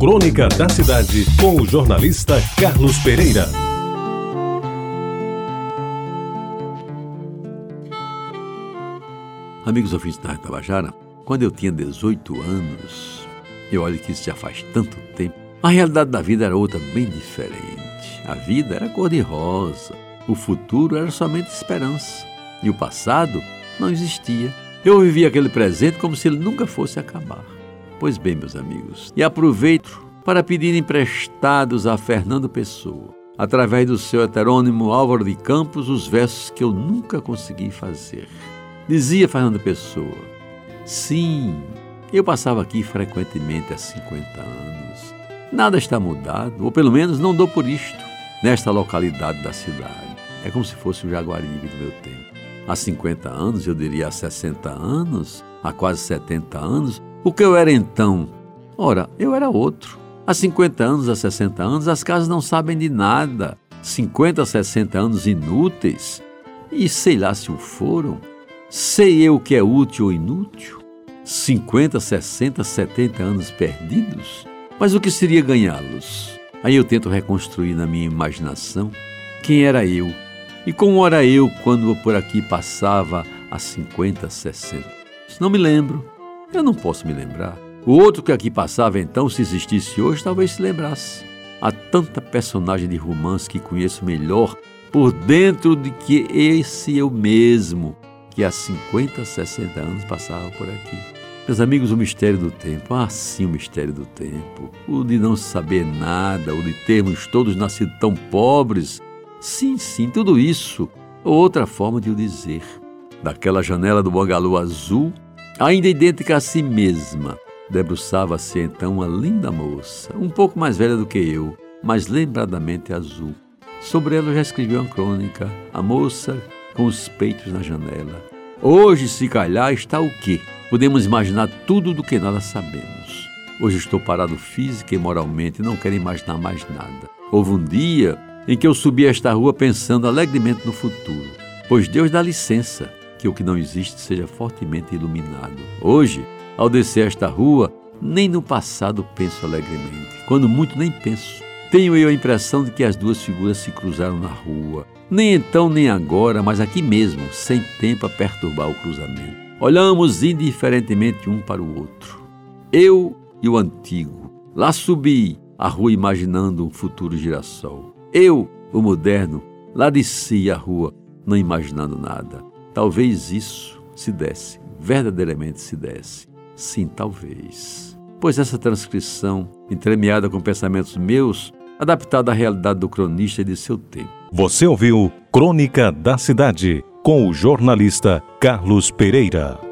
Crônica da Cidade, com o jornalista Carlos Pereira. Amigos ouvintes da Tabajara, quando eu tinha 18 anos, e olha que isso já faz tanto tempo, a realidade da vida era outra bem diferente. A vida era cor-de-rosa, o futuro era somente esperança, e o passado não existia. Eu vivia aquele presente como se ele nunca fosse acabar. Pois bem, meus amigos, e aproveito para pedir emprestados a Fernando Pessoa, através do seu heterônimo Álvaro de Campos, os versos que eu nunca consegui fazer. Dizia Fernando Pessoa: Sim, eu passava aqui frequentemente há 50 anos. Nada está mudado, ou pelo menos não dou por isto, nesta localidade da cidade. É como se fosse o Jaguaribe do meu tempo. Há 50 anos, eu diria há 60 anos, há quase 70 anos, o que eu era então? Ora, eu era outro. Há 50 anos, há 60 anos, as casas não sabem de nada. 50, 60 anos inúteis. E sei lá se o foram. Sei eu que é útil ou inútil. 50, 60, 70 anos perdidos. Mas o que seria ganhá-los? Aí eu tento reconstruir na minha imaginação quem era eu e como era eu quando por aqui passava há 50, 60. Não me lembro. Eu não posso me lembrar. O outro que aqui passava então, se existisse hoje, talvez se lembrasse. Há tanta personagem de romance que conheço melhor por dentro de que esse eu mesmo, que há 50, 60 anos passava por aqui. Meus amigos, o mistério do tempo, ah sim, o mistério do tempo, o de não saber nada, o de termos todos nascido tão pobres. Sim, sim, tudo isso, outra forma de o dizer. Daquela janela do bangalô azul, ainda idêntica a si mesma, debruçava-se então uma linda moça, um pouco mais velha do que eu, mas lembradamente azul. Sobre ela eu já escrevi uma crônica, a moça com os peitos na janela. Hoje, se calhar, está o quê? Podemos imaginar tudo do que nada sabemos. Hoje estou parado física e moralmente e não quero imaginar mais nada. Houve um dia em que eu subi esta rua pensando alegremente no futuro, pois Deus dá licença que o que não existe seja fortemente iluminado. Hoje, ao descer esta rua, nem no passado penso alegremente. Quando muito, nem penso. Tenho eu a impressão de que as duas figuras se cruzaram na rua. Nem então, nem agora, mas aqui mesmo, sem tempo a perturbar o cruzamento. Olhamos indiferentemente um para o outro. Eu e o antigo. Lá subi a rua imaginando um futuro girassol. Eu, o moderno, lá desci a rua, não imaginando nada. Talvez isso se desse, verdadeiramente se desse. Sim, talvez. Pois essa transcrição, entremeada com pensamentos meus, adaptada à realidade do cronista e de seu tempo. Você ouviu Crônica da Cidade, com o jornalista Carlos Pereira.